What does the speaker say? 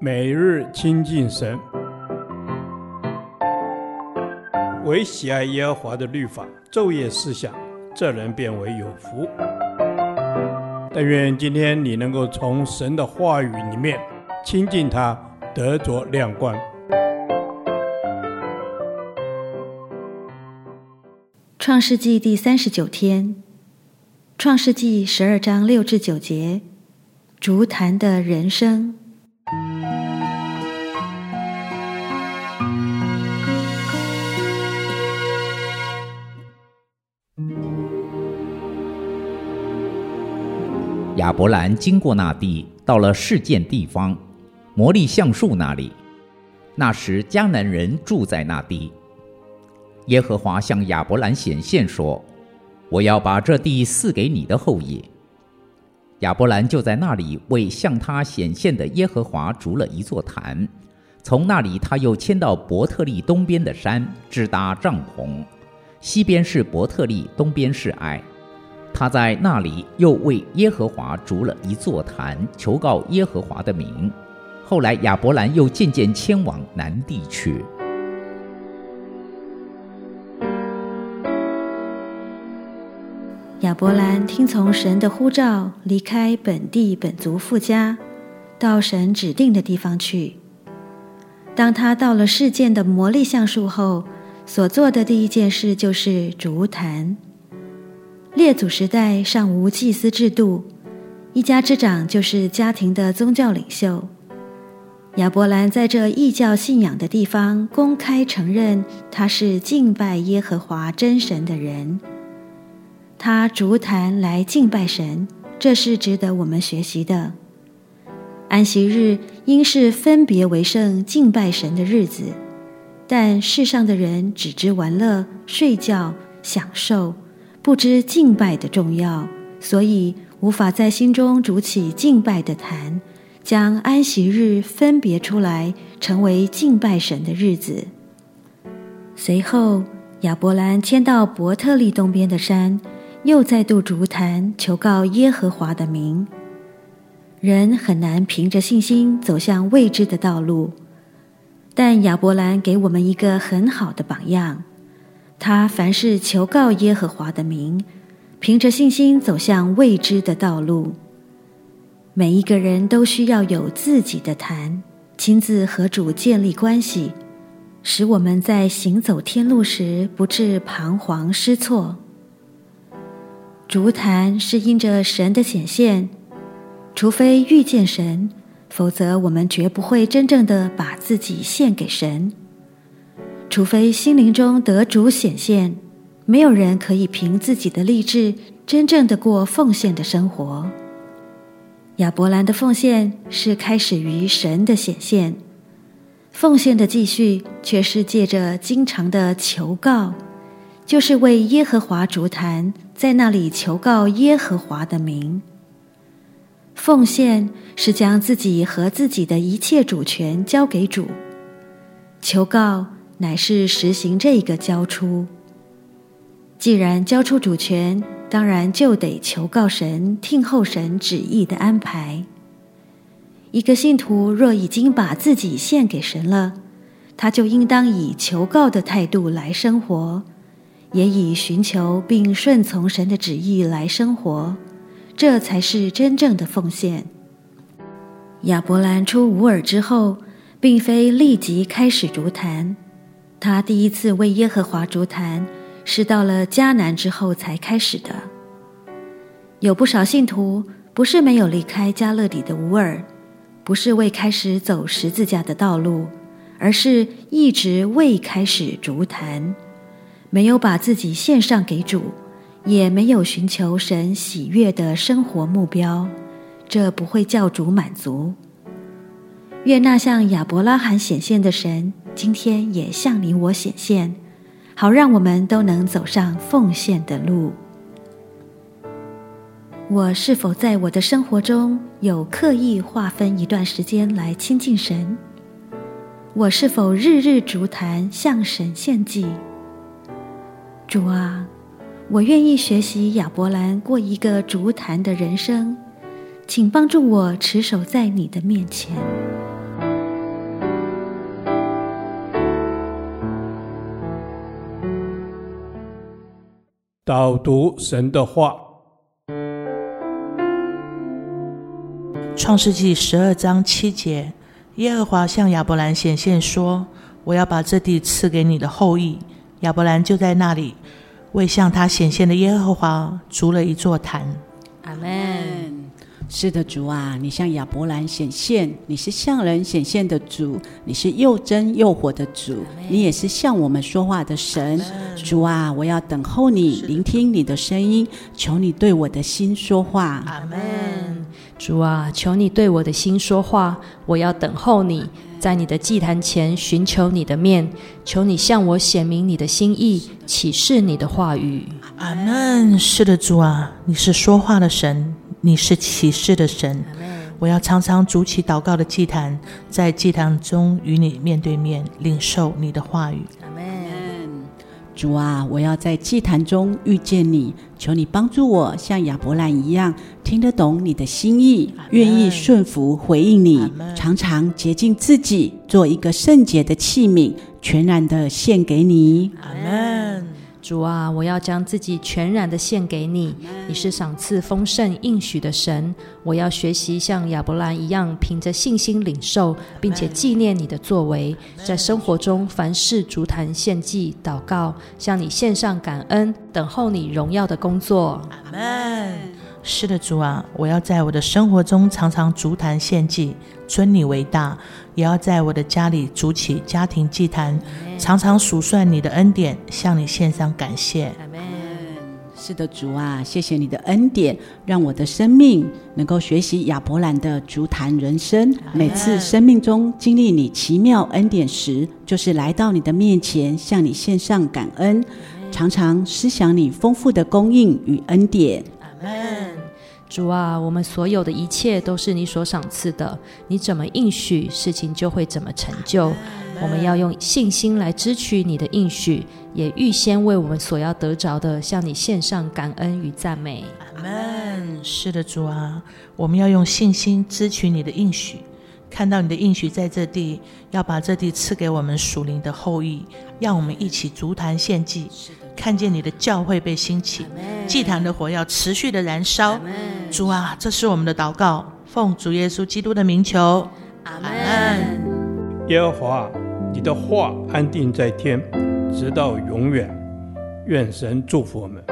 每日亲近神，唯喜爱耶和华的律法，昼夜思想，这人便为有福。但愿今天你能够从神的话语里面亲近他，得着亮光。创世纪第三十九天，创世纪十二章六至九节，筑坛的人生。亚伯兰经过那地，到了事件地方，摩利橡树那里。那时迦南人住在那地。耶和华向亚伯兰显现说：“我要把这地赐给你的后裔。”亚伯兰就在那里为向他显现的耶和华筑了一座坛。从那里，他又迁到伯特利东边的山，支搭帐篷。西边是伯特利，东边是爱。他在那里又为耶和华筑了一座坛，求告耶和华的名。后来亚伯兰又渐渐迁往南地去。亚伯兰听从神的呼召，离开本地本族父家，到神指定的地方去。当他到了示剑的魔力橡树后，所做的第一件事就是筑坛。列祖时代尚无祭司制度，一家之长就是家庭的宗教领袖。亚伯兰在这异教信仰的地方公开承认他是敬拜耶和华真神的人，他逐坛来敬拜神，这是值得我们学习的。安息日应是分别为圣敬拜神的日子，但世上的人只知玩乐、睡觉、享受。不知敬拜的重要，所以无法在心中筑起敬拜的坛，将安息日分别出来，成为敬拜神的日子。随后，亚伯兰迁到伯特利东边的山，又再度筑坛，求告耶和华的名。人很难凭着信心走向未知的道路，但亚伯兰给我们一个很好的榜样。他凡事求告耶和华的名，凭着信心走向未知的道路。每一个人都需要有自己的坛，亲自和主建立关系，使我们在行走天路时不致彷徨失措。筑坛是因着神的显现，除非遇见神，否则我们绝不会真正的把自己献给神。除非心灵中得主显现，没有人可以凭自己的励志真正的过奉献的生活。亚伯兰的奉献是开始于神的显现，奉献的继续却是借着经常的求告，就是为耶和华筑坛，在那里求告耶和华的名。奉献是将自己和自己的一切主权交给主，求告。乃是实行这个交出。既然交出主权，当然就得求告神，听候神旨意的安排。一个信徒若已经把自己献给神了，他就应当以求告的态度来生活，也以寻求并顺从神的旨意来生活，这才是真正的奉献。亚伯兰出乌尔之后，并非立即开始筑坛。他第一次为耶和华烛坛，是到了迦南之后才开始的。有不少信徒不是没有离开迦勒底的乌尔，不是未开始走十字架的道路，而是一直未开始烛坛，没有把自己献上给主，也没有寻求神喜悦的生活目标，这不会叫主满足。愿那向亚伯拉罕显现的神，今天也向你我显现，好让我们都能走上奉献的路。我是否在我的生活中有刻意划分一段时间来亲近神？我是否日日筑坛向神献祭？主啊，我愿意学习亚伯兰过一个筑坛的人生，请帮助我持守在你的面前。导读神的话，《创世纪》十二章七节，耶和华向亚伯兰显现说：“我要把这地赐给你的后裔。”亚伯兰就在那里为向他显现的耶和华筑了一座坛。阿门。是的，主啊，你向亚伯兰显现，你是向人显现的主，你是又真又活的主，你也是向我们说话的神。主啊，我要等候你，聆听你的声音，求你对我的心说话。阿门。主啊，求你对我的心说话，我要等候你，在你的祭坛前寻求你的面，求你向我显明你的心意，启示你的话语。阿门。是的，主啊，你是说话的神。你是启示的神，我要常常筑起祷告的祭坛，在祭坛中与你面对面，领受你的话语。主啊，我要在祭坛中遇见你，求你帮助我，像亚伯兰一样，听得懂你的心意，愿意顺服回应你，常常洁净自己，做一个圣洁的器皿，全然的献给你。阿门。主啊，我要将自己全然的献给你。你是赏赐丰盛应许的神，我要学习像亚伯兰一样，凭着信心领受，并且纪念你的作为，在生活中凡事足坛献祭、祷告，向你献上感恩，等候你荣耀的工作。阿门。是的，主啊，我要在我的生活中常常足坛献祭，尊你为大；也要在我的家里筑起家庭祭坛，常常数算你的恩典，向你献上感谢。是的，主啊，谢谢你的恩典，让我的生命能够学习亚伯兰的足坛人生。每次生命中经历你奇妙恩典时，就是来到你的面前，向你献上感恩，常常思想你丰富的供应与恩典。阿门。主啊，我们所有的一切都是你所赏赐的，你怎么应许，事情就会怎么成就。我们要用信心来支取你的应许，也预先为我们所要得着的，向你献上感恩与赞美。阿门。是的，主啊，我们要用信心支取你的应许，看到你的应许在这地，要把这地赐给我们属灵的后裔，让我们一起足坛献祭。看见你的教会被兴起，祭坛的火要持续的燃烧。主啊，这是我们的祷告，奉主耶稣基督的名求。阿门。耶和华，你的话安定在天，直到永远。愿神祝福我们。